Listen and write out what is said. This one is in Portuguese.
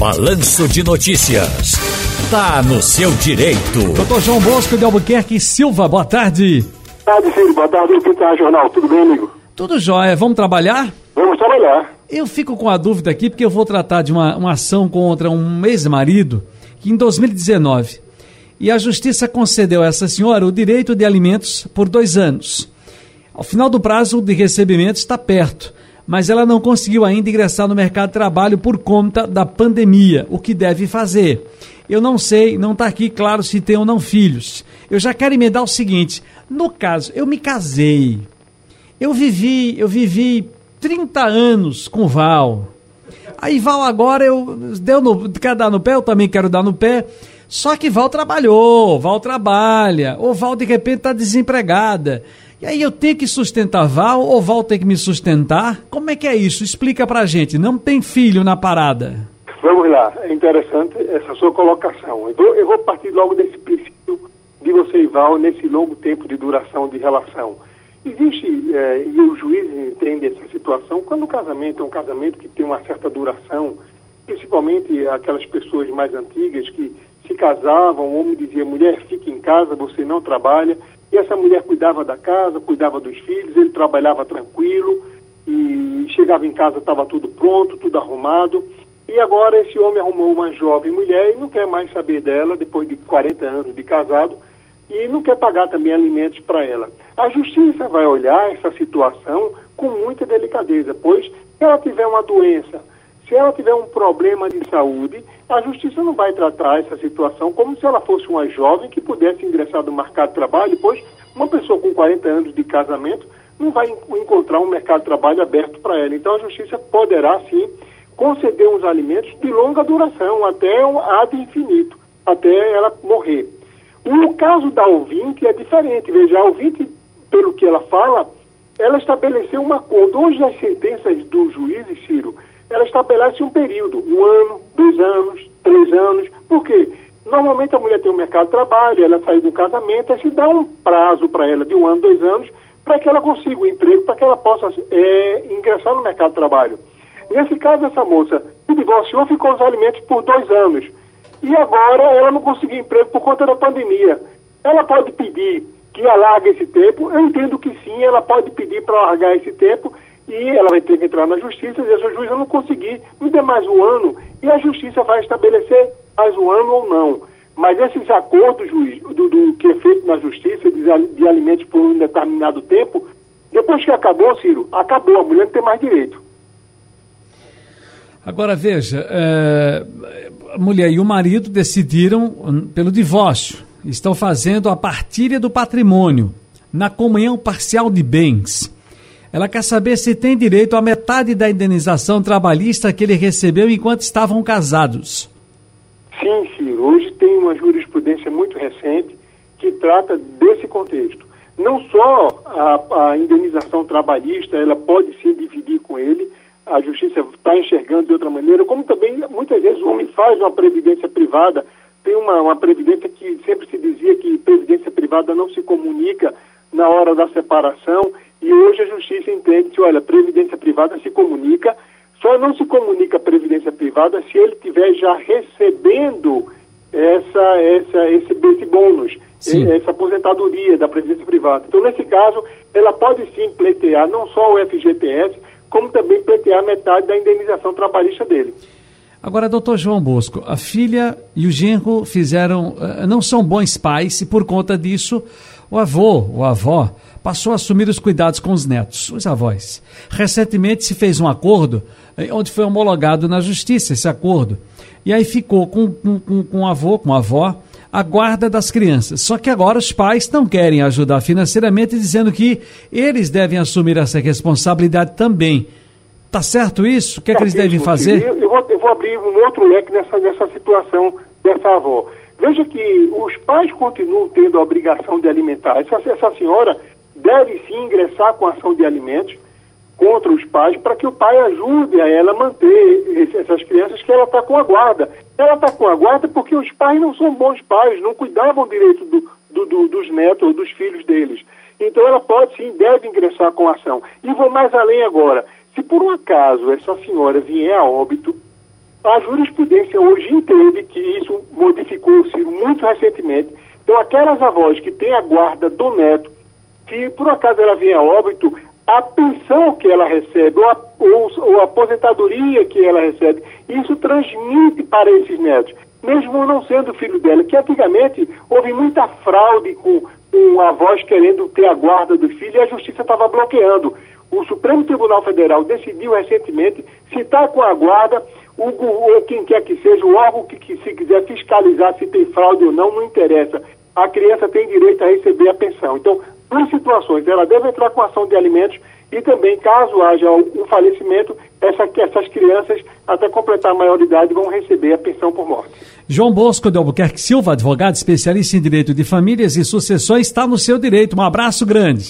Balanço de Notícias. Tá no seu direito. Doutor João Bosco de Albuquerque Silva, boa tarde. Boa tarde, filho. Boa tarde. O que tá, jornal? Tudo bem, amigo? Tudo jóia. Vamos trabalhar? Vamos trabalhar. Eu fico com a dúvida aqui porque eu vou tratar de uma, uma ação contra um ex-marido que em 2019 e a justiça concedeu a essa senhora o direito de alimentos por dois anos. Ao final do prazo de recebimento está perto mas ela não conseguiu ainda ingressar no mercado de trabalho por conta da pandemia. O que deve fazer? Eu não sei, não está aqui claro se tem ou não filhos. Eu já quero emendar o seguinte: no caso, eu me casei. Eu vivi, eu vivi 30 anos com Val. Aí Val agora eu deu no, quer dar no pé, eu também quero dar no pé. Só que Val trabalhou, Val trabalha, ou Val de repente está desempregada. E aí eu tenho que sustentar Val ou Val tem que me sustentar? Como é que é isso? Explica pra gente. Não tem filho na parada. Vamos lá. É interessante essa sua colocação. Eu vou, eu vou partir logo desse princípio de você e Val nesse longo tempo de duração de relação. Existe, é, e o juiz entende essa situação, quando o casamento é um casamento que tem uma certa duração, principalmente aquelas pessoas mais antigas que se casavam, o homem dizia, mulher, fique em casa, você não trabalha, e essa mulher cuidava da casa, cuidava dos filhos, ele trabalhava tranquilo e chegava em casa, estava tudo pronto, tudo arrumado. E agora esse homem arrumou uma jovem mulher e não quer mais saber dela, depois de 40 anos de casado, e não quer pagar também alimentos para ela. A justiça vai olhar essa situação com muita delicadeza, pois se ela tiver uma doença, se ela tiver um problema de saúde, a justiça não vai tratar essa situação como se ela fosse uma jovem que pudesse ingressar no mercado de trabalho, pois uma pessoa com 40 anos de casamento não vai encontrar um mercado de trabalho aberto para ela. Então a justiça poderá sim conceder uns alimentos de longa duração, até um ad infinito, até ela morrer. O caso da ouvinte é diferente. Veja, a ouvinte, pelo que ela fala, ela estabeleceu um acordo. Hoje as sentenças do juiz, Ciro, ela estabelece um período, um ano, dois anos, três anos. Por quê? Normalmente a mulher tem um mercado de trabalho, ela sai do casamento, aí se dá um prazo para ela de um ano, dois anos, para que ela consiga um emprego, para que ela possa é, ingressar no mercado de trabalho. Nesse caso, essa moça se divorciou, ficou os alimentos por dois anos. E agora ela não conseguiu emprego por conta da pandemia. Ela pode pedir que alargue esse tempo, eu entendo que sim, ela pode pedir para alargar esse tempo e ela vai ter que entrar na justiça e essa juíza não conseguir, me dê mais um ano e a justiça vai estabelecer mais um ano ou não. Mas esses acordos, juiz, do, do que é feito na justiça de, de alimentos por um determinado tempo, depois que acabou, Ciro, acabou, a mulher não tem mais direito. Agora veja, é, a mulher e o marido decidiram pelo divórcio, estão fazendo a partilha do patrimônio na comunhão parcial de bens. Ela quer saber se tem direito à metade da indenização trabalhista que ele recebeu enquanto estavam casados. Sim, Ciro. Hoje tem uma jurisprudência muito recente que trata desse contexto. Não só a, a indenização trabalhista, ela pode se dividir com ele, a justiça está enxergando de outra maneira, como também muitas vezes o homem faz uma previdência privada. Tem uma, uma previdência que sempre se dizia que previdência privada não se comunica na hora da separação e hoje a justiça entende que, olha, previdência privada se comunica, só não se comunica previdência privada se ele estiver já recebendo essa, essa, esse, esse bônus, sim. essa aposentadoria da previdência privada. Então, nesse caso, ela pode sim pleitear não só o FGTS, como também pleitear metade da indenização trabalhista dele. Agora, doutor João Bosco, a filha e o genro fizeram, eh, não são bons pais e por conta disso, o avô, o avó, passou a assumir os cuidados com os netos, os avós. Recentemente se fez um acordo eh, onde foi homologado na justiça esse acordo. E aí ficou com, com, com o avô, com a avó, a guarda das crianças. Só que agora os pais não querem ajudar financeiramente, dizendo que eles devem assumir essa responsabilidade também. Tá certo isso? O que, é que eles devem fazer? Eu, eu, vou, eu, vou, abrir um outro leque nessa, nessa situação dessa avó. Veja que os pais continuam tendo a obrigação de alimentar. Essa, essa senhora deve sim ingressar com ação de alimentos contra os pais para que o pai ajude a ela a manter essas crianças que ela está com a guarda. Ela está com a guarda porque os pais não são bons pais, não cuidavam direito do, do, do, dos netos ou dos filhos deles. Então ela pode sim, deve ingressar com ação. E vou mais além agora. Se por um acaso essa senhora vier a óbito, A jurisprudência hoje entende que isso modificou-se muito recentemente. Então, aquelas avós que têm a guarda do neto, se por acaso ela vier a óbito, a pensão que ela recebe, ou a, ou, ou a aposentadoria que ela recebe, isso transmite para esses netos, mesmo não sendo filho dela, que antigamente houve muita fraude com, com avós querendo ter a guarda do filho e a justiça estava bloqueando. O Supremo Tribunal Federal decidiu recentemente citar com a guarda o, ou quem quer que seja, o órgão que, que se quiser fiscalizar se tem fraude ou não, não interessa. A criança tem direito a receber a pensão. Então, duas situações. Ela deve entrar com ação de alimentos e também, caso haja um falecimento, essa, essas crianças, até completar a maioridade, vão receber a pensão por morte. João Bosco de Albuquerque Silva, advogado especialista em direito de famílias e sucessões, está no seu direito. Um abraço grande.